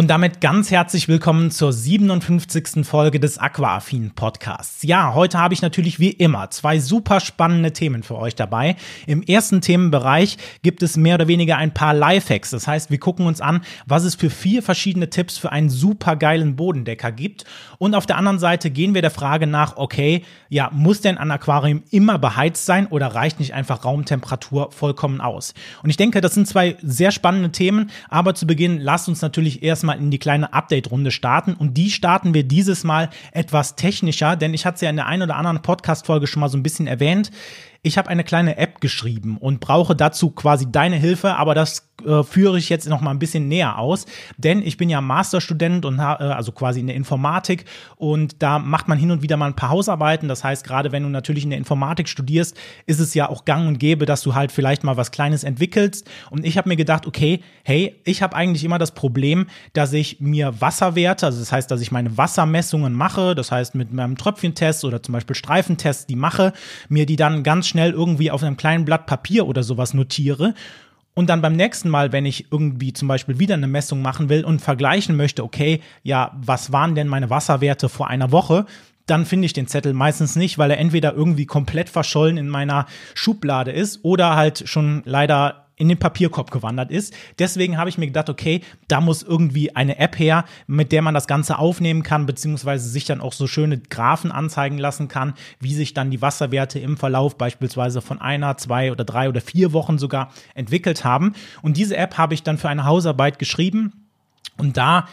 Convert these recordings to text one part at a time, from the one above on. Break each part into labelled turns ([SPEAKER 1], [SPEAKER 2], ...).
[SPEAKER 1] Und damit ganz herzlich willkommen zur 57. Folge des Aquaaffin Podcasts. Ja, heute habe ich natürlich wie immer zwei super spannende Themen für euch dabei. Im ersten Themenbereich gibt es mehr oder weniger ein paar Lifehacks. Das heißt, wir gucken uns an, was es für vier verschiedene Tipps für einen super geilen Bodendecker gibt. Und auf der anderen Seite gehen wir der Frage nach, okay, ja, muss denn ein Aquarium immer beheizt sein oder reicht nicht einfach Raumtemperatur vollkommen aus? Und ich denke, das sind zwei sehr spannende Themen. Aber zu Beginn lasst uns natürlich erst erstmal in die kleine Update-Runde starten. Und die starten wir dieses Mal etwas technischer, denn ich hatte es ja in der einen oder anderen Podcast-Folge schon mal so ein bisschen erwähnt ich habe eine kleine App geschrieben und brauche dazu quasi deine Hilfe, aber das äh, führe ich jetzt noch mal ein bisschen näher aus, denn ich bin ja Masterstudent und äh, also quasi in der Informatik und da macht man hin und wieder mal ein paar Hausarbeiten. Das heißt, gerade wenn du natürlich in der Informatik studierst, ist es ja auch gang und gäbe, dass du halt vielleicht mal was Kleines entwickelst. Und ich habe mir gedacht, okay, hey, ich habe eigentlich immer das Problem, dass ich mir Wasserwerte, also das heißt, dass ich meine Wassermessungen mache, das heißt mit meinem Tröpfchentest oder zum Beispiel Streifentest, die mache, mir die dann ganz schnell irgendwie auf einem kleinen Blatt Papier oder sowas notiere und dann beim nächsten Mal, wenn ich irgendwie zum Beispiel wieder eine Messung machen will und vergleichen möchte, okay, ja, was waren denn meine Wasserwerte vor einer Woche? Dann finde ich den Zettel meistens nicht, weil er entweder irgendwie komplett verschollen in meiner Schublade ist oder halt schon leider in den Papierkorb gewandert ist. Deswegen habe ich mir gedacht, okay, da muss irgendwie eine App her, mit der man das Ganze aufnehmen kann, beziehungsweise sich dann auch so schöne Graphen anzeigen lassen kann, wie sich dann die Wasserwerte im Verlauf beispielsweise von einer, zwei oder drei oder vier Wochen sogar entwickelt haben. Und diese App habe ich dann für eine Hausarbeit geschrieben. Und da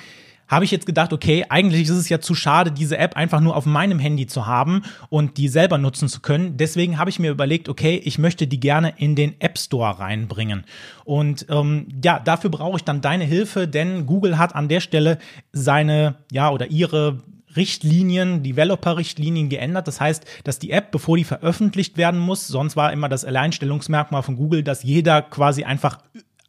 [SPEAKER 1] habe ich jetzt gedacht, okay, eigentlich ist es ja zu schade, diese App einfach nur auf meinem Handy zu haben und die selber nutzen zu können. Deswegen habe ich mir überlegt, okay, ich möchte die gerne in den App Store reinbringen. Und ähm, ja, dafür brauche ich dann deine Hilfe, denn Google hat an der Stelle seine, ja, oder ihre Richtlinien, Developer-Richtlinien geändert. Das heißt, dass die App, bevor die veröffentlicht werden muss, sonst war immer das Alleinstellungsmerkmal von Google, dass jeder quasi einfach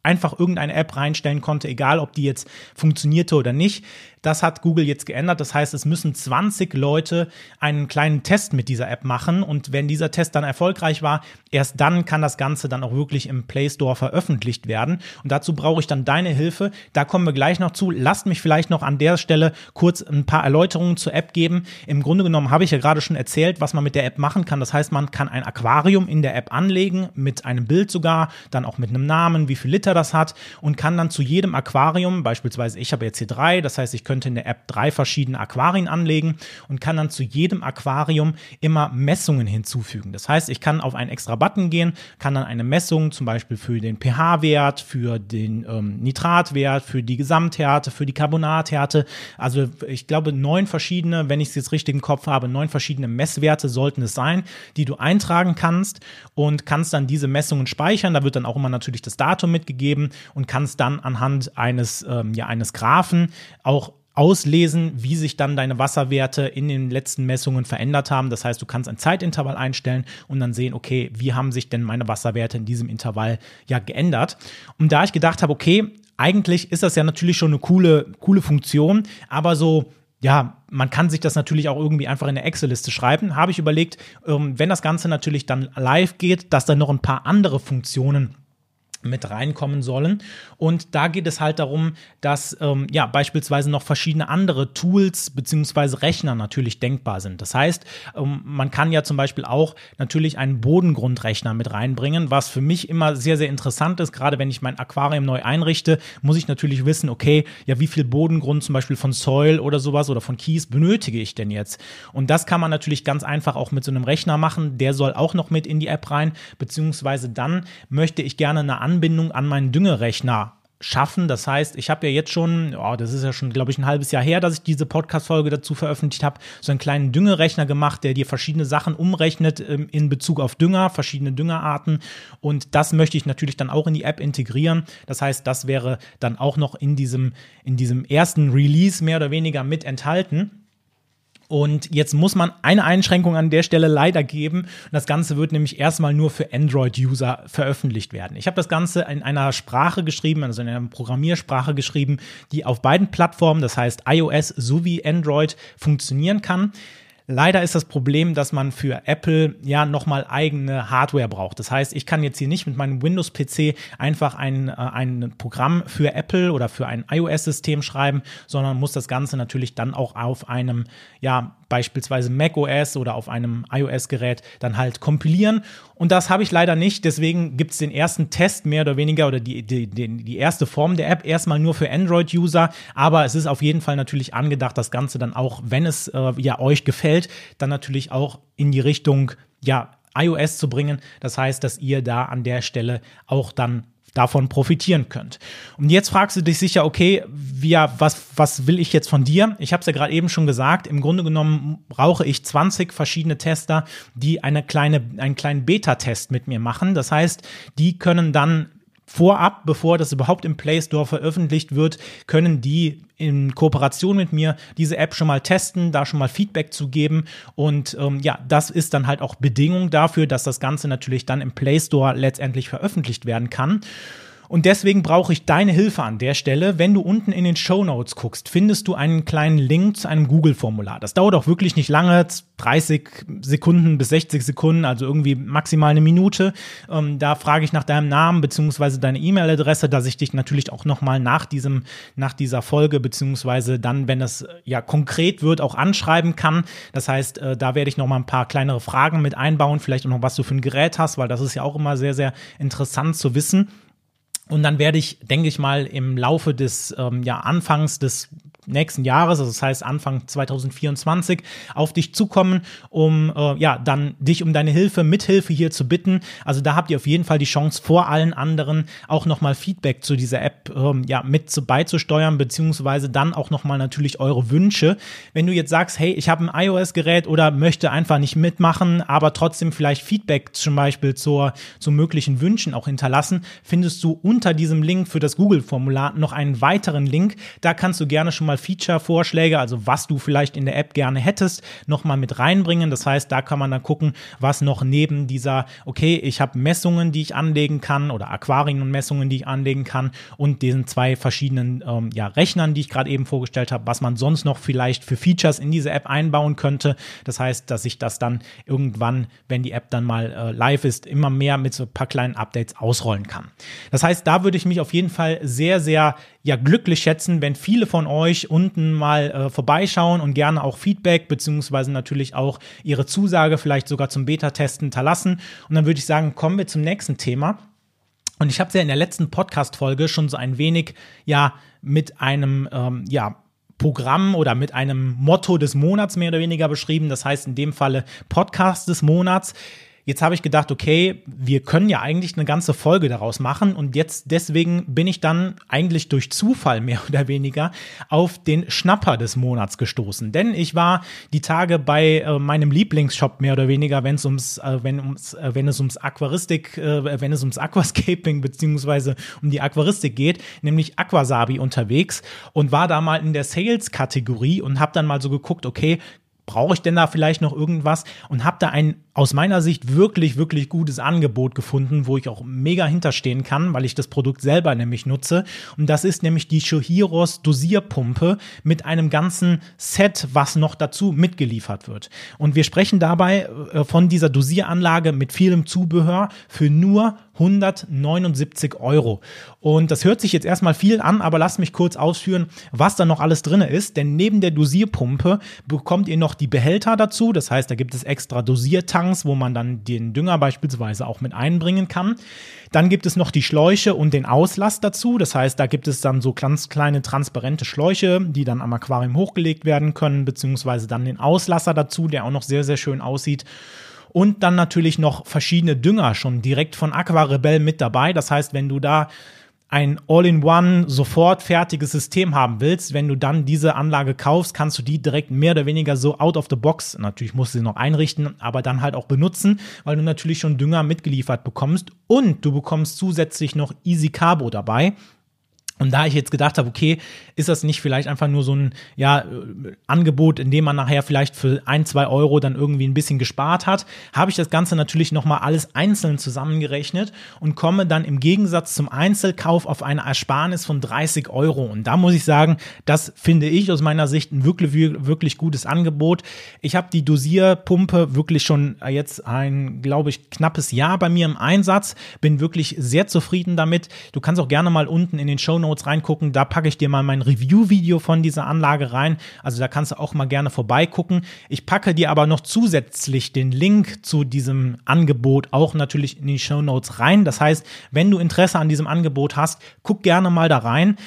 [SPEAKER 1] einfach irgendeine App reinstellen konnte, egal ob die jetzt funktionierte oder nicht. Das hat Google jetzt geändert. Das heißt, es müssen 20 Leute einen kleinen Test mit dieser App machen. Und wenn dieser Test dann erfolgreich war, erst dann kann das Ganze dann auch wirklich im Play Store veröffentlicht werden. Und dazu brauche ich dann deine Hilfe. Da kommen wir gleich noch zu. Lasst mich vielleicht noch an der Stelle kurz ein paar Erläuterungen zur App geben. Im Grunde genommen habe ich ja gerade schon erzählt, was man mit der App machen kann. Das heißt, man kann ein Aquarium in der App anlegen, mit einem Bild sogar, dann auch mit einem Namen, wie viel Liter das hat und kann dann zu jedem Aquarium, beispielsweise ich habe jetzt hier drei, das heißt, ich könnte in der App drei verschiedene Aquarien anlegen und kann dann zu jedem Aquarium immer Messungen hinzufügen. Das heißt, ich kann auf einen extra Button gehen, kann dann eine Messung zum Beispiel für den pH-Wert, für den ähm, Nitratwert, für die Gesamthärte, für die Carbonathärte, also ich glaube neun verschiedene, wenn ich es jetzt richtig im Kopf habe, neun verschiedene Messwerte sollten es sein, die du eintragen kannst und kannst dann diese Messungen speichern. Da wird dann auch immer natürlich das Datum mitgegeben und kannst dann anhand eines, ähm, ja, eines Graphen auch auslesen, wie sich dann deine Wasserwerte in den letzten Messungen verändert haben. Das heißt, du kannst ein Zeitintervall einstellen und dann sehen, okay, wie haben sich denn meine Wasserwerte in diesem Intervall ja geändert. Und da ich gedacht habe, okay, eigentlich ist das ja natürlich schon eine coole, coole Funktion, aber so ja, man kann sich das natürlich auch irgendwie einfach in eine Excel-Liste schreiben. Habe ich überlegt, ähm, wenn das Ganze natürlich dann live geht, dass da noch ein paar andere Funktionen mit reinkommen sollen. Und da geht es halt darum, dass ähm, ja beispielsweise noch verschiedene andere Tools beziehungsweise Rechner natürlich denkbar sind. Das heißt, ähm, man kann ja zum Beispiel auch natürlich einen Bodengrundrechner mit reinbringen, was für mich immer sehr, sehr interessant ist. Gerade wenn ich mein Aquarium neu einrichte, muss ich natürlich wissen, okay, ja, wie viel Bodengrund zum Beispiel von Soil oder sowas oder von Kies benötige ich denn jetzt? Und das kann man natürlich ganz einfach auch mit so einem Rechner machen. Der soll auch noch mit in die App rein, beziehungsweise dann möchte ich gerne eine Anbindung an meinen Düngerechner schaffen. Das heißt, ich habe ja jetzt schon, oh, das ist ja schon, glaube ich, ein halbes Jahr her, dass ich diese Podcast-Folge dazu veröffentlicht habe, so einen kleinen Düngerechner gemacht, der dir verschiedene Sachen umrechnet ähm, in Bezug auf Dünger, verschiedene Düngerarten. Und das möchte ich natürlich dann auch in die App integrieren. Das heißt, das wäre dann auch noch in diesem, in diesem ersten Release mehr oder weniger mit enthalten. Und jetzt muss man eine Einschränkung an der Stelle leider geben. Das Ganze wird nämlich erstmal nur für Android-User veröffentlicht werden. Ich habe das Ganze in einer Sprache geschrieben, also in einer Programmiersprache geschrieben, die auf beiden Plattformen, das heißt iOS sowie Android, funktionieren kann. Leider ist das Problem, dass man für Apple ja nochmal eigene Hardware braucht. Das heißt, ich kann jetzt hier nicht mit meinem Windows-PC einfach ein, äh, ein Programm für Apple oder für ein iOS-System schreiben, sondern muss das Ganze natürlich dann auch auf einem, ja, beispielsweise macOS oder auf einem iOS-Gerät dann halt kompilieren. Und das habe ich leider nicht. Deswegen gibt es den ersten Test mehr oder weniger oder die, die, die, erste Form der App erstmal nur für Android-User. Aber es ist auf jeden Fall natürlich angedacht, das Ganze dann auch, wenn es äh, ja euch gefällt, dann natürlich auch in die Richtung, ja, iOS zu bringen. Das heißt, dass ihr da an der Stelle auch dann davon profitieren könnt. Und jetzt fragst du dich sicher, okay, wie, was, was will ich jetzt von dir? Ich habe es ja gerade eben schon gesagt, im Grunde genommen brauche ich 20 verschiedene Tester, die eine kleine, einen kleinen Beta-Test mit mir machen. Das heißt, die können dann vorab, bevor das überhaupt im Play Store veröffentlicht wird, können die in Kooperation mit mir diese App schon mal testen, da schon mal Feedback zu geben. Und ähm, ja, das ist dann halt auch Bedingung dafür, dass das Ganze natürlich dann im Play Store letztendlich veröffentlicht werden kann. Und deswegen brauche ich deine Hilfe an der Stelle. Wenn du unten in den Show Notes guckst, findest du einen kleinen Link zu einem Google-Formular. Das dauert auch wirklich nicht lange, 30 Sekunden bis 60 Sekunden, also irgendwie maximal eine Minute. Ähm, da frage ich nach deinem Namen beziehungsweise deine E-Mail-Adresse, dass ich dich natürlich auch nochmal nach diesem, nach dieser Folge beziehungsweise dann, wenn es ja konkret wird, auch anschreiben kann. Das heißt, äh, da werde ich nochmal ein paar kleinere Fragen mit einbauen, vielleicht auch noch was du für ein Gerät hast, weil das ist ja auch immer sehr, sehr interessant zu wissen. Und dann werde ich, denke ich mal, im Laufe des ähm, ja, Anfangs des nächsten Jahres, also das heißt Anfang 2024, auf dich zukommen, um äh, ja dann dich um deine Hilfe, Mithilfe hier zu bitten. Also da habt ihr auf jeden Fall die Chance, vor allen anderen auch nochmal Feedback zu dieser App ähm, ja mit zu, beizusteuern, beziehungsweise dann auch nochmal natürlich eure Wünsche. Wenn du jetzt sagst, hey, ich habe ein iOS-Gerät oder möchte einfach nicht mitmachen, aber trotzdem vielleicht Feedback zum Beispiel zur, zu möglichen Wünschen auch hinterlassen, findest du unter diesem Link für das Google-Formular noch einen weiteren Link. Da kannst du gerne schon mal Feature-Vorschläge, also was du vielleicht in der App gerne hättest, nochmal mit reinbringen. Das heißt, da kann man dann gucken, was noch neben dieser, okay, ich habe Messungen, die ich anlegen kann oder Aquarien und Messungen, die ich anlegen kann und diesen zwei verschiedenen ähm, ja, Rechnern, die ich gerade eben vorgestellt habe, was man sonst noch vielleicht für Features in diese App einbauen könnte. Das heißt, dass ich das dann irgendwann, wenn die App dann mal äh, live ist, immer mehr mit so ein paar kleinen Updates ausrollen kann. Das heißt, da würde ich mich auf jeden Fall sehr, sehr ja glücklich schätzen, wenn viele von euch unten mal äh, vorbeischauen und gerne auch Feedback beziehungsweise natürlich auch ihre Zusage vielleicht sogar zum Beta-Testen hinterlassen. Und dann würde ich sagen, kommen wir zum nächsten Thema. Und ich habe es ja in der letzten Podcast-Folge schon so ein wenig ja mit einem ähm, ja Programm oder mit einem Motto des Monats mehr oder weniger beschrieben. Das heißt in dem Falle Podcast des Monats. Jetzt habe ich gedacht, okay, wir können ja eigentlich eine ganze Folge daraus machen und jetzt deswegen bin ich dann eigentlich durch Zufall mehr oder weniger auf den Schnapper des Monats gestoßen. Denn ich war die Tage bei äh, meinem Lieblingsshop mehr oder weniger, wenn es ums, äh, wenn ums, äh, wenn es ums Aquaristik, äh, wenn es ums Aquascaping beziehungsweise um die Aquaristik geht, nämlich Aquasabi unterwegs und war da mal in der Sales-Kategorie und habe dann mal so geguckt, okay, brauche ich denn da vielleicht noch irgendwas und habe da ein aus meiner Sicht wirklich, wirklich gutes Angebot gefunden, wo ich auch mega hinterstehen kann, weil ich das Produkt selber nämlich nutze. Und das ist nämlich die Shohiros Dosierpumpe mit einem ganzen Set, was noch dazu mitgeliefert wird. Und wir sprechen dabei äh, von dieser Dosieranlage mit vielem Zubehör für nur 179 Euro. Und das hört sich jetzt erstmal viel an, aber lasst mich kurz ausführen, was da noch alles drin ist. Denn neben der Dosierpumpe bekommt ihr noch die Behälter dazu. Das heißt, da gibt es extra Dosiertanks, wo man dann den Dünger beispielsweise auch mit einbringen kann. Dann gibt es noch die Schläuche und den Auslass dazu. Das heißt, da gibt es dann so ganz kleine transparente Schläuche, die dann am Aquarium hochgelegt werden können, beziehungsweise dann den Auslasser dazu, der auch noch sehr, sehr schön aussieht. Und dann natürlich noch verschiedene Dünger schon direkt von Aquarebell mit dabei. Das heißt, wenn du da ein All-in-One sofort fertiges System haben willst, wenn du dann diese Anlage kaufst, kannst du die direkt mehr oder weniger so out of the box, natürlich musst du sie noch einrichten, aber dann halt auch benutzen, weil du natürlich schon Dünger mitgeliefert bekommst und du bekommst zusätzlich noch Easy Carbo dabei. Und da ich jetzt gedacht habe, okay, ist das nicht vielleicht einfach nur so ein ja, Angebot, in dem man nachher vielleicht für ein, zwei Euro dann irgendwie ein bisschen gespart hat, habe ich das Ganze natürlich nochmal alles einzeln zusammengerechnet und komme dann im Gegensatz zum Einzelkauf auf eine Ersparnis von 30 Euro. Und da muss ich sagen, das finde ich aus meiner Sicht ein wirklich, wirklich gutes Angebot. Ich habe die Dosierpumpe wirklich schon jetzt ein, glaube ich, knappes Jahr bei mir im Einsatz, bin wirklich sehr zufrieden damit. Du kannst auch gerne mal unten in den Show Notes reingucken. Da packe ich dir mal mein Review-Video von dieser Anlage rein. Also da kannst du auch mal gerne vorbeigucken. Ich packe dir aber noch zusätzlich den Link zu diesem Angebot auch natürlich in die Show Notes rein. Das heißt, wenn du Interesse an diesem Angebot hast, guck gerne mal da rein.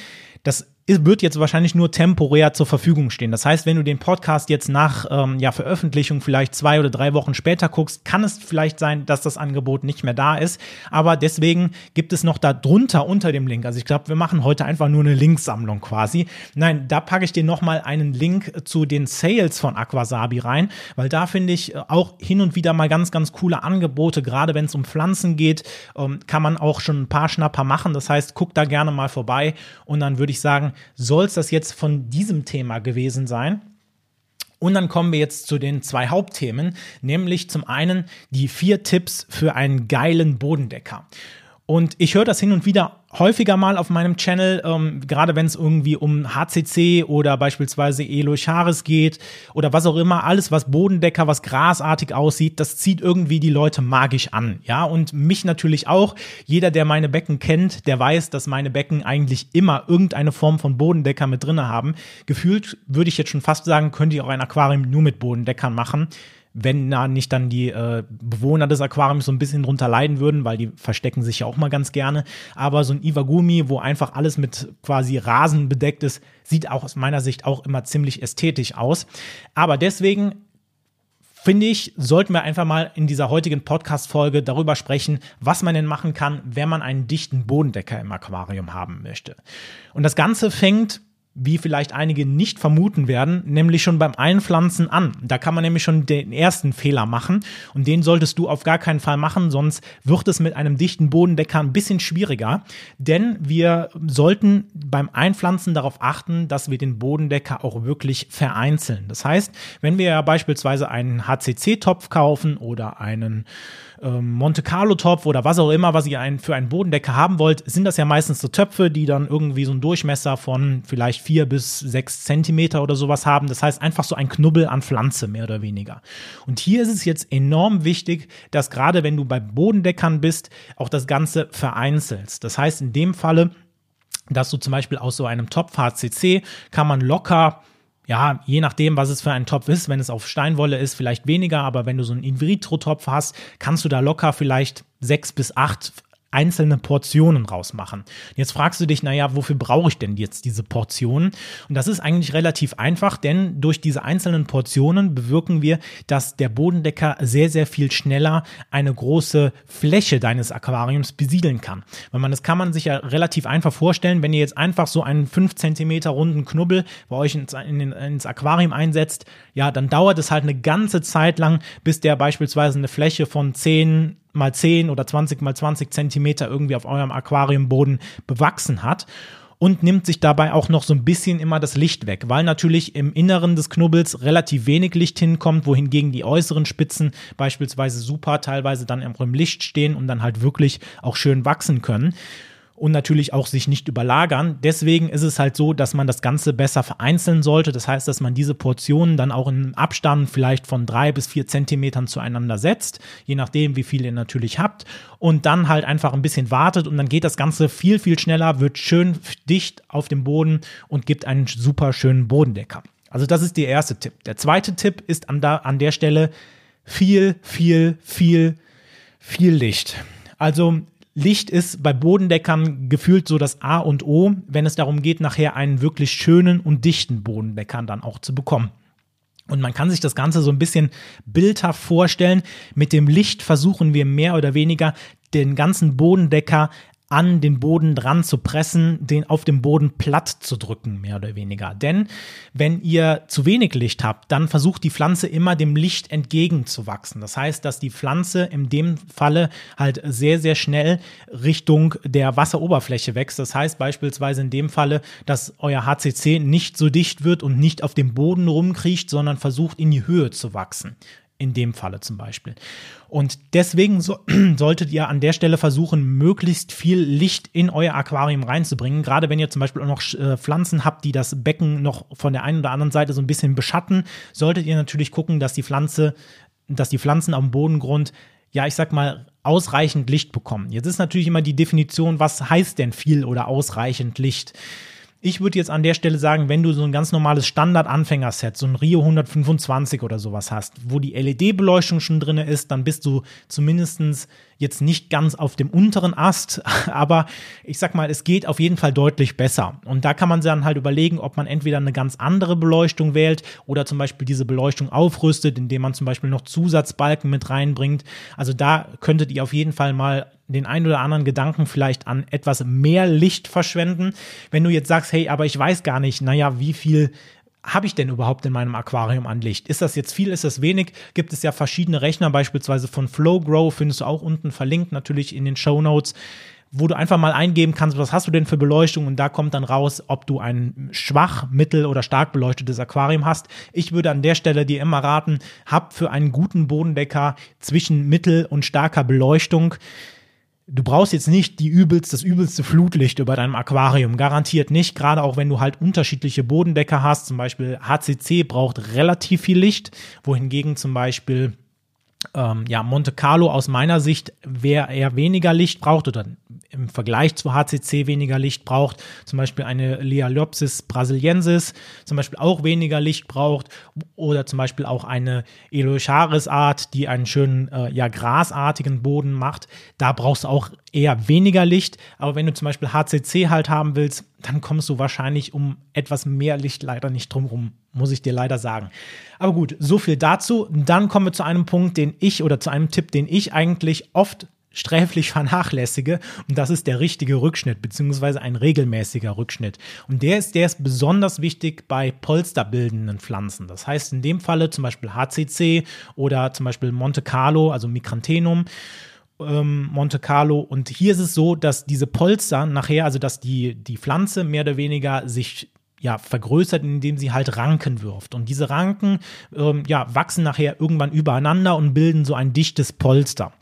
[SPEAKER 1] Das wird jetzt wahrscheinlich nur temporär zur Verfügung stehen. Das heißt, wenn du den Podcast jetzt nach ähm, ja, Veröffentlichung vielleicht zwei oder drei Wochen später guckst, kann es vielleicht sein, dass das Angebot nicht mehr da ist. Aber deswegen gibt es noch da drunter unter dem Link. Also ich glaube, wir machen heute einfach nur eine Linksammlung quasi. Nein, da packe ich dir nochmal einen Link zu den Sales von Aquasabi rein, weil da finde ich äh, auch hin und wieder mal ganz, ganz coole Angebote. Gerade wenn es um Pflanzen geht, ähm, kann man auch schon ein paar Schnapper machen. Das heißt, guck da gerne mal vorbei und dann würde ich sagen, soll es das jetzt von diesem Thema gewesen sein. Und dann kommen wir jetzt zu den zwei Hauptthemen, nämlich zum einen die vier Tipps für einen geilen Bodendecker. Und ich höre das hin und wieder häufiger mal auf meinem Channel, ähm, gerade wenn es irgendwie um HCC oder beispielsweise Elocharis geht oder was auch immer, alles was Bodendecker, was grasartig aussieht, das zieht irgendwie die Leute magisch an, ja, und mich natürlich auch. Jeder, der meine Becken kennt, der weiß, dass meine Becken eigentlich immer irgendeine Form von Bodendecker mit drinne haben. Gefühlt würde ich jetzt schon fast sagen, könnte ich auch ein Aquarium nur mit Bodendeckern machen wenn da nicht dann die äh, Bewohner des Aquariums so ein bisschen drunter leiden würden, weil die verstecken sich ja auch mal ganz gerne. Aber so ein Iwagumi, wo einfach alles mit quasi Rasen bedeckt ist, sieht auch aus meiner Sicht auch immer ziemlich ästhetisch aus. Aber deswegen finde ich, sollten wir einfach mal in dieser heutigen Podcast-Folge darüber sprechen, was man denn machen kann, wenn man einen dichten Bodendecker im Aquarium haben möchte. Und das Ganze fängt wie vielleicht einige nicht vermuten werden, nämlich schon beim Einpflanzen an. Da kann man nämlich schon den ersten Fehler machen und den solltest du auf gar keinen Fall machen, sonst wird es mit einem dichten Bodendecker ein bisschen schwieriger, denn wir sollten beim Einpflanzen darauf achten, dass wir den Bodendecker auch wirklich vereinzeln. Das heißt, wenn wir ja beispielsweise einen HCC-Topf kaufen oder einen ähm, Monte Carlo Topf oder was auch immer, was ihr für einen Bodendecker haben wollt, sind das ja meistens so Töpfe, die dann irgendwie so einen Durchmesser von vielleicht vier bis sechs Zentimeter oder sowas haben. Das heißt einfach so ein Knubbel an Pflanze, mehr oder weniger. Und hier ist es jetzt enorm wichtig, dass gerade wenn du bei Bodendeckern bist, auch das Ganze vereinzelst. Das heißt in dem Falle, dass du zum Beispiel aus so einem Topf HCC kann man locker ja, je nachdem, was es für ein Topf ist, wenn es auf Steinwolle ist, vielleicht weniger, aber wenn du so einen In-vitro-Topf hast, kannst du da locker vielleicht sechs bis acht einzelne Portionen rausmachen. Jetzt fragst du dich, naja, wofür brauche ich denn jetzt diese Portionen? Und das ist eigentlich relativ einfach, denn durch diese einzelnen Portionen bewirken wir, dass der Bodendecker sehr, sehr viel schneller eine große Fläche deines Aquariums besiedeln kann. Weil man, das kann man sich ja relativ einfach vorstellen, wenn ihr jetzt einfach so einen 5 cm runden Knubbel bei euch ins, in, ins Aquarium einsetzt, ja, dann dauert es halt eine ganze Zeit lang, bis der beispielsweise eine Fläche von 10 mal 10 oder 20 mal 20 Zentimeter irgendwie auf eurem Aquariumboden bewachsen hat und nimmt sich dabei auch noch so ein bisschen immer das Licht weg, weil natürlich im Inneren des Knubbels relativ wenig Licht hinkommt, wohingegen die äußeren Spitzen beispielsweise super teilweise dann im Licht stehen und dann halt wirklich auch schön wachsen können und natürlich auch sich nicht überlagern. Deswegen ist es halt so, dass man das Ganze besser vereinzeln sollte. Das heißt, dass man diese Portionen dann auch in Abstand vielleicht von drei bis vier Zentimetern zueinander setzt, je nachdem, wie viel ihr natürlich habt und dann halt einfach ein bisschen wartet und dann geht das Ganze viel, viel schneller, wird schön dicht auf dem Boden und gibt einen super schönen Bodendecker. Also das ist der erste Tipp. Der zweite Tipp ist an, da, an der Stelle viel, viel, viel, viel Licht. Also Licht ist bei Bodendeckern gefühlt so das A und O, wenn es darum geht, nachher einen wirklich schönen und dichten Bodendeckern dann auch zu bekommen. Und man kann sich das Ganze so ein bisschen bildhaft vorstellen. Mit dem Licht versuchen wir mehr oder weniger den ganzen Bodendecker an den Boden dran zu pressen, den auf dem Boden platt zu drücken, mehr oder weniger. Denn wenn ihr zu wenig Licht habt, dann versucht die Pflanze immer dem Licht entgegenzuwachsen. Das heißt, dass die Pflanze in dem Falle halt sehr, sehr schnell Richtung der Wasseroberfläche wächst. Das heißt beispielsweise in dem Falle, dass euer HCC nicht so dicht wird und nicht auf dem Boden rumkriecht, sondern versucht in die Höhe zu wachsen in dem Falle zum Beispiel. Und deswegen so, solltet ihr an der Stelle versuchen, möglichst viel Licht in euer Aquarium reinzubringen. Gerade wenn ihr zum Beispiel auch noch äh, Pflanzen habt, die das Becken noch von der einen oder anderen Seite so ein bisschen beschatten, solltet ihr natürlich gucken, dass die Pflanze, dass die Pflanzen am Bodengrund ja, ich sag mal, ausreichend Licht bekommen. Jetzt ist natürlich immer die Definition, was heißt denn viel oder ausreichend Licht? Ich würde jetzt an der Stelle sagen, wenn du so ein ganz normales Standard-Anfängerset, so ein Rio 125 oder sowas hast, wo die LED-Beleuchtung schon drin ist, dann bist du zumindestens jetzt nicht ganz auf dem unteren Ast, aber ich sag mal, es geht auf jeden Fall deutlich besser. Und da kann man dann halt überlegen, ob man entweder eine ganz andere Beleuchtung wählt oder zum Beispiel diese Beleuchtung aufrüstet, indem man zum Beispiel noch Zusatzbalken mit reinbringt. Also da könntet ihr auf jeden Fall mal den ein oder anderen Gedanken vielleicht an etwas mehr Licht verschwenden. Wenn du jetzt sagst, hey, aber ich weiß gar nicht, naja, wie viel habe ich denn überhaupt in meinem Aquarium an Licht? Ist das jetzt viel, ist das wenig? Gibt es ja verschiedene Rechner, beispielsweise von FlowGrow, findest du auch unten verlinkt, natürlich in den Show Notes wo du einfach mal eingeben kannst, was hast du denn für Beleuchtung und da kommt dann raus, ob du ein schwach, mittel oder stark beleuchtetes Aquarium hast. Ich würde an der Stelle dir immer raten, hab für einen guten Bodendecker zwischen mittel und starker Beleuchtung du brauchst jetzt nicht die übelst, das übelste Flutlicht über deinem Aquarium. Garantiert nicht. Gerade auch wenn du halt unterschiedliche Bodendecker hast. Zum Beispiel HCC braucht relativ viel Licht, wohingegen zum Beispiel ähm, ja, Monte Carlo aus meiner Sicht, wer eher weniger Licht braucht oder im Vergleich zu HCC weniger Licht braucht, zum Beispiel eine Lealiopsis brasiliensis zum Beispiel auch weniger Licht braucht oder zum Beispiel auch eine Elocharis-Art, die einen schönen, äh, ja, grasartigen Boden macht, da brauchst du auch eher weniger Licht, aber wenn du zum Beispiel HCC halt haben willst, dann kommst du wahrscheinlich um etwas mehr Licht leider nicht drumherum, muss ich dir leider sagen. Aber gut, so viel dazu. Dann kommen wir zu einem Punkt, den ich oder zu einem Tipp, den ich eigentlich oft sträflich vernachlässige und das ist der richtige Rückschnitt beziehungsweise ein regelmäßiger Rückschnitt und der ist der ist besonders wichtig bei polsterbildenden Pflanzen das heißt in dem Falle zum Beispiel HCC oder zum Beispiel Monte Carlo also Micrantenum ähm, Monte Carlo. Und hier ist es so, dass diese Polster nachher, also dass die, die Pflanze mehr oder weniger sich ja, vergrößert, indem sie halt Ranken wirft. Und diese Ranken ähm, ja, wachsen nachher irgendwann übereinander und bilden so ein dichtes Polster.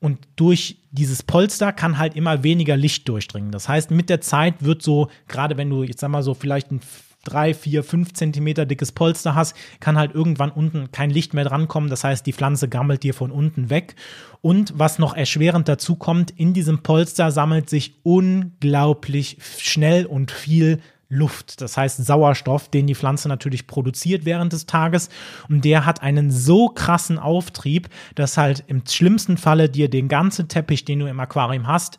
[SPEAKER 1] Und durch dieses Polster kann halt immer weniger Licht durchdringen. Das heißt, mit der Zeit wird so, gerade wenn du jetzt sag mal so vielleicht ein drei, vier, fünf Zentimeter dickes Polster hast, kann halt irgendwann unten kein Licht mehr drankommen. Das heißt, die Pflanze gammelt dir von unten weg. Und was noch erschwerend dazu kommt, in diesem Polster sammelt sich unglaublich schnell und viel Luft, das heißt Sauerstoff, den die Pflanze natürlich produziert während des Tages. Und der hat einen so krassen Auftrieb, dass halt im schlimmsten Falle dir den ganzen Teppich, den du im Aquarium hast,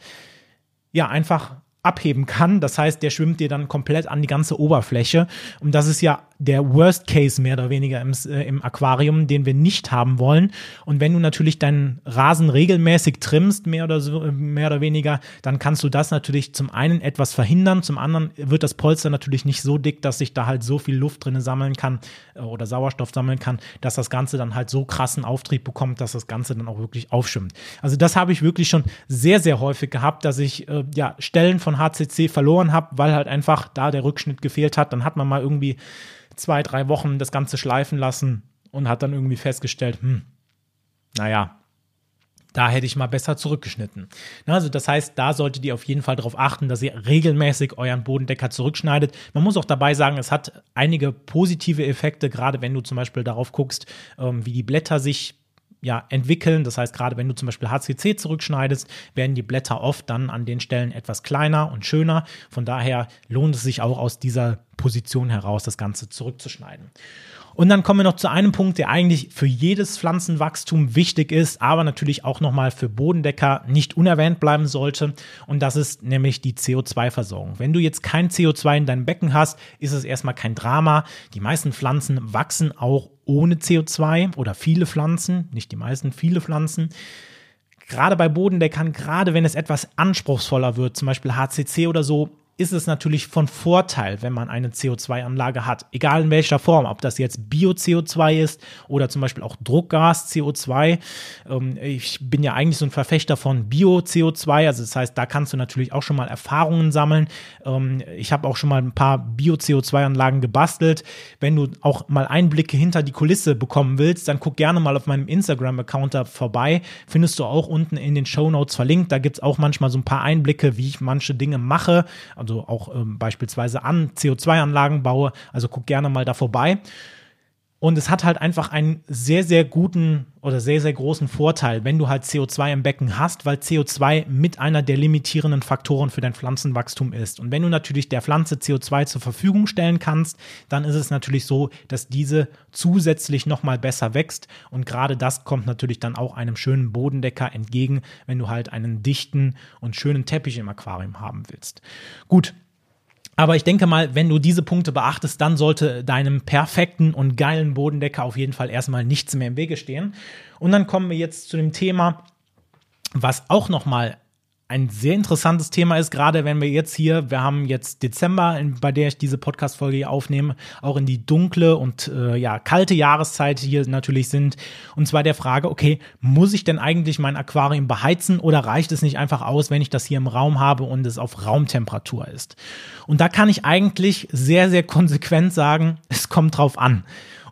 [SPEAKER 1] ja, einfach abheben kann. Das heißt, der schwimmt dir dann komplett an die ganze Oberfläche. Und das ist ja der Worst Case mehr oder weniger im, äh, im Aquarium, den wir nicht haben wollen. Und wenn du natürlich deinen Rasen regelmäßig trimmst, mehr oder, so, mehr oder weniger, dann kannst du das natürlich zum einen etwas verhindern, zum anderen wird das Polster natürlich nicht so dick, dass sich da halt so viel Luft drin sammeln kann äh, oder Sauerstoff sammeln kann, dass das Ganze dann halt so krassen Auftrieb bekommt, dass das Ganze dann auch wirklich aufschwimmt. Also das habe ich wirklich schon sehr, sehr häufig gehabt, dass ich äh, ja Stellen von HCC verloren habe, weil halt einfach da der Rückschnitt gefehlt hat. Dann hat man mal irgendwie zwei, drei Wochen das Ganze schleifen lassen und hat dann irgendwie festgestellt, hm, naja, da hätte ich mal besser zurückgeschnitten. Also das heißt, da solltet ihr auf jeden Fall darauf achten, dass ihr regelmäßig euren Bodendecker zurückschneidet. Man muss auch dabei sagen, es hat einige positive Effekte, gerade wenn du zum Beispiel darauf guckst, ähm, wie die Blätter sich ja, entwickeln. Das heißt, gerade wenn du zum Beispiel HCC zurückschneidest, werden die Blätter oft dann an den Stellen etwas kleiner und schöner. Von daher lohnt es sich auch aus dieser Position heraus, das Ganze zurückzuschneiden. Und dann kommen wir noch zu einem Punkt, der eigentlich für jedes Pflanzenwachstum wichtig ist, aber natürlich auch nochmal für Bodendecker nicht unerwähnt bleiben sollte. Und das ist nämlich die CO2-Versorgung. Wenn du jetzt kein CO2 in deinem Becken hast, ist es erstmal kein Drama. Die meisten Pflanzen wachsen auch ohne CO2 oder viele Pflanzen, nicht die meisten, viele Pflanzen. gerade bei Bodendeckern, gerade wenn es etwas anspruchsvoller wird, zum Beispiel HCC oder so, ist es natürlich von Vorteil, wenn man eine CO2-Anlage hat. Egal in welcher Form, ob das jetzt Bio-CO2 ist oder zum Beispiel auch Druckgas-CO2. Ähm, ich bin ja eigentlich so ein Verfechter von Bio-CO2, also das heißt, da kannst du natürlich auch schon mal Erfahrungen sammeln. Ähm, ich habe auch schon mal ein paar Bio-CO2-Anlagen gebastelt. Wenn du auch mal Einblicke hinter die Kulisse bekommen willst, dann guck gerne mal auf meinem Instagram-Account da vorbei. Findest du auch unten in den Show Notes verlinkt. Da gibt es auch manchmal so ein paar Einblicke, wie ich manche Dinge mache also auch ähm, beispielsweise an CO2-Anlagen baue. Also guck gerne mal da vorbei. Und es hat halt einfach einen sehr, sehr guten oder sehr, sehr großen Vorteil, wenn du halt CO2 im Becken hast, weil CO2 mit einer der limitierenden Faktoren für dein Pflanzenwachstum ist. Und wenn du natürlich der Pflanze CO2 zur Verfügung stellen kannst, dann ist es natürlich so, dass diese zusätzlich nochmal besser wächst. Und gerade das kommt natürlich dann auch einem schönen Bodendecker entgegen, wenn du halt einen dichten und schönen Teppich im Aquarium haben willst. Gut, aber ich denke mal, wenn du diese Punkte beachtest, dann sollte deinem perfekten und geilen Bodendecker auf jeden Fall erstmal nichts mehr im Wege stehen. Und dann kommen wir jetzt zu dem Thema, was auch nochmal ein sehr interessantes Thema ist, gerade wenn wir jetzt hier, wir haben jetzt Dezember, bei der ich diese Podcast-Folge aufnehme, auch in die dunkle und äh, ja, kalte Jahreszeit hier natürlich sind. Und zwar der Frage, okay, muss ich denn eigentlich mein Aquarium beheizen oder reicht es nicht einfach aus, wenn ich das hier im Raum habe und es auf Raumtemperatur ist? Und da kann ich eigentlich sehr, sehr konsequent sagen, es kommt drauf an.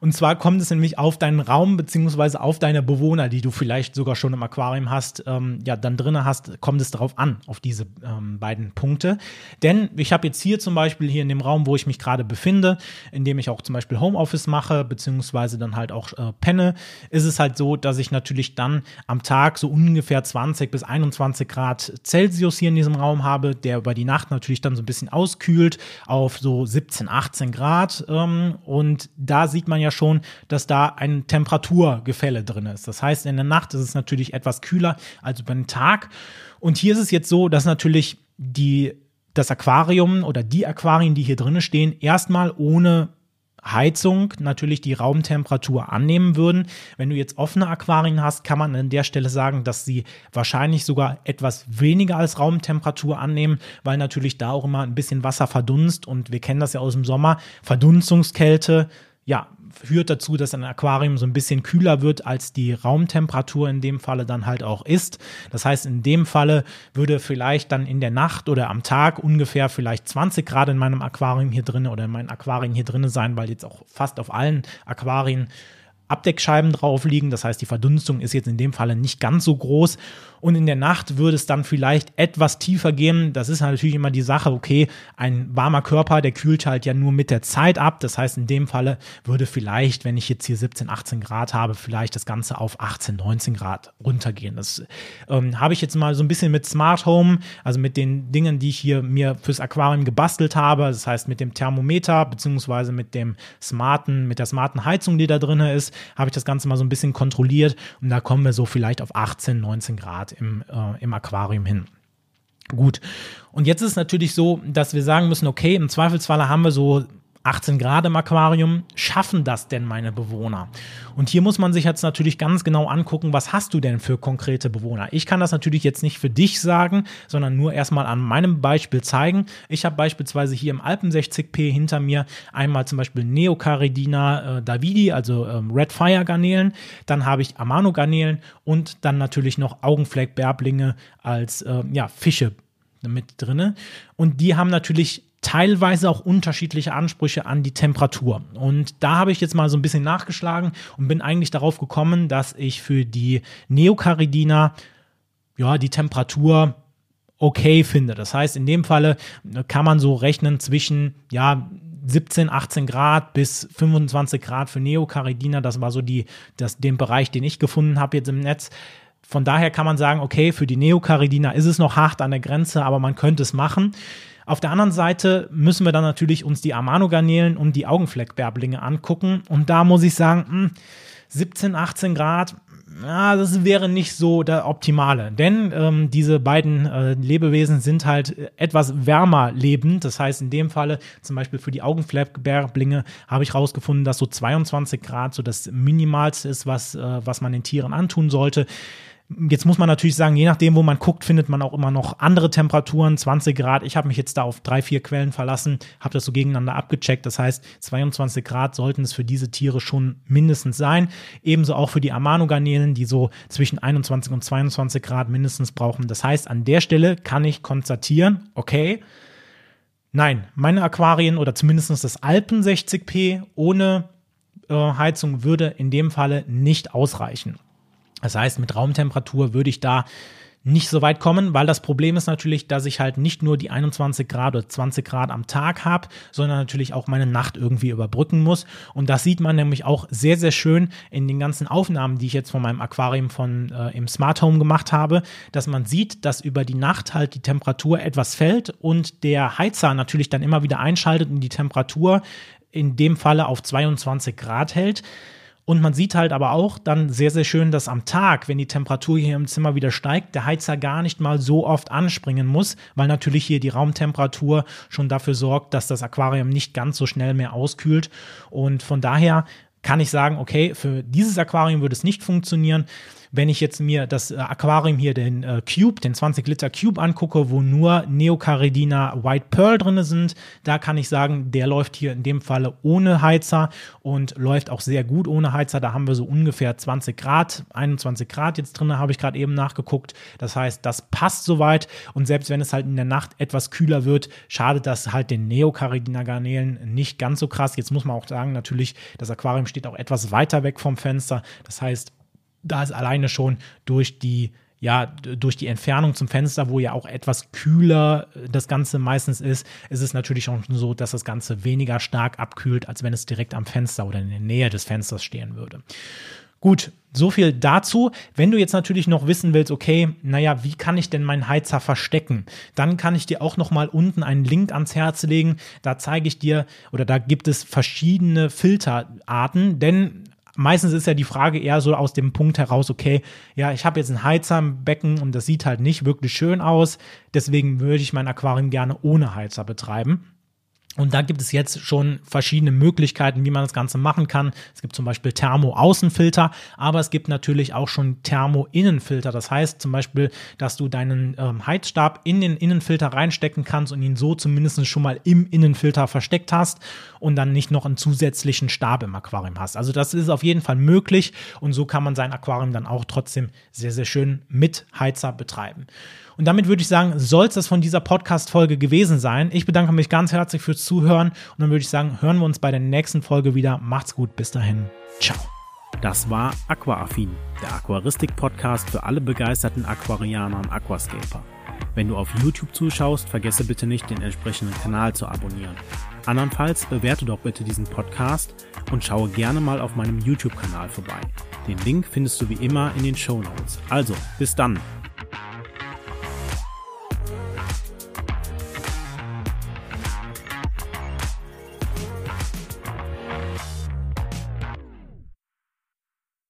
[SPEAKER 1] Und zwar kommt es nämlich auf deinen Raum beziehungsweise auf deine Bewohner, die du vielleicht sogar schon im Aquarium hast, ähm, ja, dann drinnen hast, kommt es darauf an, auf diese ähm, beiden Punkte. Denn ich habe jetzt hier zum Beispiel hier in dem Raum, wo ich mich gerade befinde, in dem ich auch zum Beispiel Homeoffice mache, beziehungsweise dann halt auch äh, penne, ist es halt so, dass ich natürlich dann am Tag so ungefähr 20 bis 21 Grad Celsius hier in diesem Raum habe, der über die Nacht natürlich dann so ein bisschen auskühlt auf so 17, 18 Grad. Ähm, und da sieht man ja schon, dass da ein Temperaturgefälle drin ist. Das heißt, in der Nacht ist es natürlich etwas kühler als über den Tag. Und hier ist es jetzt so, dass natürlich die, das Aquarium oder die Aquarien, die hier drinnen stehen, erstmal ohne Heizung natürlich die Raumtemperatur annehmen würden. Wenn du jetzt offene Aquarien hast, kann man an der Stelle sagen, dass sie wahrscheinlich sogar etwas weniger als Raumtemperatur annehmen, weil natürlich da auch immer ein bisschen Wasser verdunst und wir kennen das ja aus dem Sommer. Verdunstungskälte, ja, führt dazu, dass ein Aquarium so ein bisschen kühler wird, als die Raumtemperatur in dem Falle dann halt auch ist. Das heißt, in dem Falle würde vielleicht dann in der Nacht oder am Tag ungefähr vielleicht 20 Grad in meinem Aquarium hier drin oder in meinem Aquarium hier drin sein, weil jetzt auch fast auf allen Aquarien Abdeckscheiben drauf liegen. Das heißt, die Verdunstung ist jetzt in dem Falle nicht ganz so groß. Und in der Nacht würde es dann vielleicht etwas tiefer gehen. Das ist natürlich immer die Sache, okay, ein warmer Körper, der kühlt halt ja nur mit der Zeit ab. Das heißt, in dem Falle würde vielleicht, wenn ich jetzt hier 17, 18 Grad habe, vielleicht das Ganze auf 18, 19 Grad runtergehen. Das ähm, habe ich jetzt mal so ein bisschen mit Smart Home, also mit den Dingen, die ich hier mir fürs Aquarium gebastelt habe. Das heißt, mit dem Thermometer, beziehungsweise mit dem smarten, mit der smarten Heizung, die da drin ist, habe ich das Ganze mal so ein bisschen kontrolliert. Und da kommen wir so vielleicht auf 18, 19 Grad im, äh, im Aquarium hin. Gut. Und jetzt ist es natürlich so, dass wir sagen müssen, okay, im Zweifelsfalle haben wir so 18 Grad im Aquarium, schaffen das denn meine Bewohner? Und hier muss man sich jetzt natürlich ganz genau angucken, was hast du denn für konkrete Bewohner? Ich kann das natürlich jetzt nicht für dich sagen, sondern nur erstmal an meinem Beispiel zeigen. Ich habe beispielsweise hier im Alpen 60p hinter mir einmal zum Beispiel Neocaridina äh, davidi, also ähm, Red Fire Garnelen, dann habe ich Amano Garnelen und dann natürlich noch Augenfleckbärblinge als äh, ja, Fische mit drinne. Und die haben natürlich teilweise auch unterschiedliche Ansprüche an die Temperatur. Und da habe ich jetzt mal so ein bisschen nachgeschlagen und bin eigentlich darauf gekommen, dass ich für die Neocaridina ja die Temperatur okay finde. Das heißt, in dem Falle äh, kann man so rechnen zwischen ja 17, 18 Grad bis 25 Grad für Neocaridina. Das war so die, das, den Bereich, den ich gefunden habe jetzt im Netz. Von daher kann man sagen, okay, für die Neocaridina ist es noch hart an der Grenze, aber man könnte es machen. Auf der anderen Seite müssen wir dann natürlich uns die Amano-Garnelen und die Augenfleckbärblinge angucken. Und da muss ich sagen, 17, hm, 18 Grad, ja, das wäre nicht so der optimale. Denn ähm, diese beiden äh, Lebewesen sind halt etwas wärmer lebend. Das heißt, in dem Falle, zum Beispiel für die Augenfleckbärblinge, habe ich herausgefunden, dass so 22 Grad so das Minimalste ist, was, äh, was man den Tieren antun sollte. Jetzt muss man natürlich sagen, je nachdem, wo man guckt, findet man auch immer noch andere Temperaturen, 20 Grad. Ich habe mich jetzt da auf drei, vier Quellen verlassen, habe das so gegeneinander abgecheckt. Das heißt, 22 Grad sollten es für diese Tiere schon mindestens sein. Ebenso auch für die Amano-Garnelen, die so zwischen 21 und 22 Grad mindestens brauchen. Das heißt, an der Stelle kann ich konstatieren, okay, nein, meine Aquarien oder zumindest das Alpen 60p ohne äh, Heizung würde in dem Falle nicht ausreichen. Das heißt, mit Raumtemperatur würde ich da nicht so weit kommen, weil das Problem ist natürlich, dass ich halt nicht nur die 21 Grad oder 20 Grad am Tag habe, sondern natürlich auch meine Nacht irgendwie überbrücken muss. Und das sieht man nämlich auch sehr, sehr schön in den ganzen Aufnahmen, die ich jetzt von meinem Aquarium von äh, im Smart Home gemacht habe, dass man sieht, dass über die Nacht halt die Temperatur etwas fällt und der Heizer natürlich dann immer wieder einschaltet und die Temperatur in dem Falle auf 22 Grad hält. Und man sieht halt aber auch dann sehr, sehr schön, dass am Tag, wenn die Temperatur hier im Zimmer wieder steigt, der Heizer gar nicht mal so oft anspringen muss, weil natürlich hier die Raumtemperatur schon dafür sorgt, dass das Aquarium nicht ganz so schnell mehr auskühlt. Und von daher kann ich sagen, okay, für dieses Aquarium würde es nicht funktionieren. Wenn ich jetzt mir das äh, Aquarium hier, den äh, Cube, den 20 Liter Cube angucke, wo nur Neocaridina White Pearl drin sind, da kann ich sagen, der läuft hier in dem Falle ohne Heizer und läuft auch sehr gut ohne Heizer. Da haben wir so ungefähr 20 Grad, 21 Grad jetzt drin, habe ich gerade eben nachgeguckt. Das heißt, das passt soweit und selbst wenn es halt in der Nacht etwas kühler wird, schadet das halt den Neocaridina Garnelen nicht ganz so krass. Jetzt muss man auch sagen, natürlich, das Aquarium steht auch etwas weiter weg vom Fenster. Das heißt, da ist alleine schon durch die ja, durch die Entfernung zum Fenster, wo ja auch etwas kühler das Ganze meistens ist, ist es natürlich auch so, dass das Ganze weniger stark abkühlt, als wenn es direkt am Fenster oder in der Nähe des Fensters stehen würde. Gut, so viel dazu. Wenn du jetzt natürlich noch wissen willst, okay, naja, wie kann ich denn meinen Heizer verstecken? Dann kann ich dir auch noch mal unten einen Link ans Herz legen. Da zeige ich dir oder da gibt es verschiedene Filterarten, denn meistens ist ja die Frage eher so aus dem Punkt heraus, okay, ja, ich habe jetzt ein Heizer im Becken und das sieht halt nicht wirklich schön aus, deswegen würde ich mein Aquarium gerne ohne Heizer betreiben. Und da gibt es jetzt schon verschiedene Möglichkeiten, wie man das Ganze machen kann. Es gibt zum Beispiel Thermo-Außenfilter, aber es gibt natürlich auch schon Thermo-Innenfilter. Das heißt zum Beispiel, dass du deinen ähm, Heizstab in den Innenfilter reinstecken kannst und ihn so zumindest schon mal im Innenfilter versteckt hast und dann nicht noch einen zusätzlichen Stab im Aquarium hast. Also das ist auf jeden Fall möglich und so kann man sein Aquarium dann auch trotzdem sehr, sehr schön mit Heizer betreiben. Und damit würde ich sagen, soll es das von dieser Podcast-Folge gewesen sein. Ich bedanke mich ganz herzlich fürs Zuhören und dann würde ich sagen, hören wir uns bei der nächsten Folge wieder. Macht's gut, bis dahin. Ciao.
[SPEAKER 2] Das war Aquaaffin, der Aquaristik-Podcast für alle begeisterten Aquarianer und Aquascaper. Wenn du auf YouTube zuschaust, vergesse bitte nicht, den entsprechenden Kanal zu abonnieren. Andernfalls bewerte doch bitte diesen Podcast und schaue gerne mal auf meinem YouTube-Kanal vorbei. Den Link findest du wie immer in den Show Notes. Also, bis dann!